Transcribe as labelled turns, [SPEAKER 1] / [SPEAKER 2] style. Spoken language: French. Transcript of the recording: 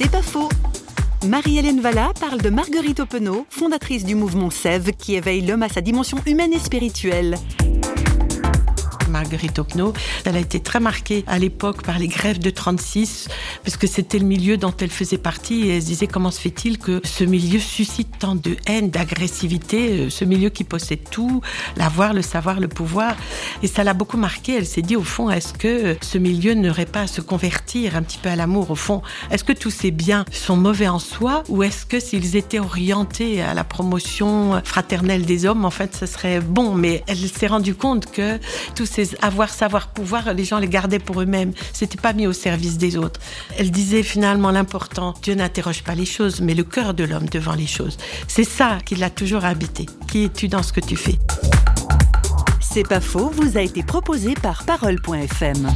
[SPEAKER 1] C'est pas faux. Marie-Hélène Valla parle de Marguerite Openot, fondatrice du mouvement Sève qui éveille l'homme à sa dimension humaine et spirituelle.
[SPEAKER 2] Marguerite Opno. Elle a été très marquée à l'époque par les grèves de 36, parce que c'était le milieu dont elle faisait partie. Et elle se disait comment se fait-il que ce milieu suscite tant de haine, d'agressivité, euh, ce milieu qui possède tout, l'avoir, le savoir, le pouvoir. Et ça l'a beaucoup marquée. Elle s'est dit, au fond, est-ce que ce milieu n'aurait pas à se convertir un petit peu à l'amour Au fond, est-ce que tous ces biens sont mauvais en soi ou est-ce que s'ils étaient orientés à la promotion fraternelle des hommes, en fait, ce serait bon? Mais elle s'est rendue compte que tous ces avoir, savoir, pouvoir, les gens les gardaient pour eux-mêmes. C'était pas mis au service des autres. Elle disait finalement l'important, Dieu n'interroge pas les choses, mais le cœur de l'homme devant les choses. C'est ça qui l'a toujours habité. Qui es-tu dans ce que tu fais?
[SPEAKER 1] C'est pas faux, vous a été proposé par parole.fm.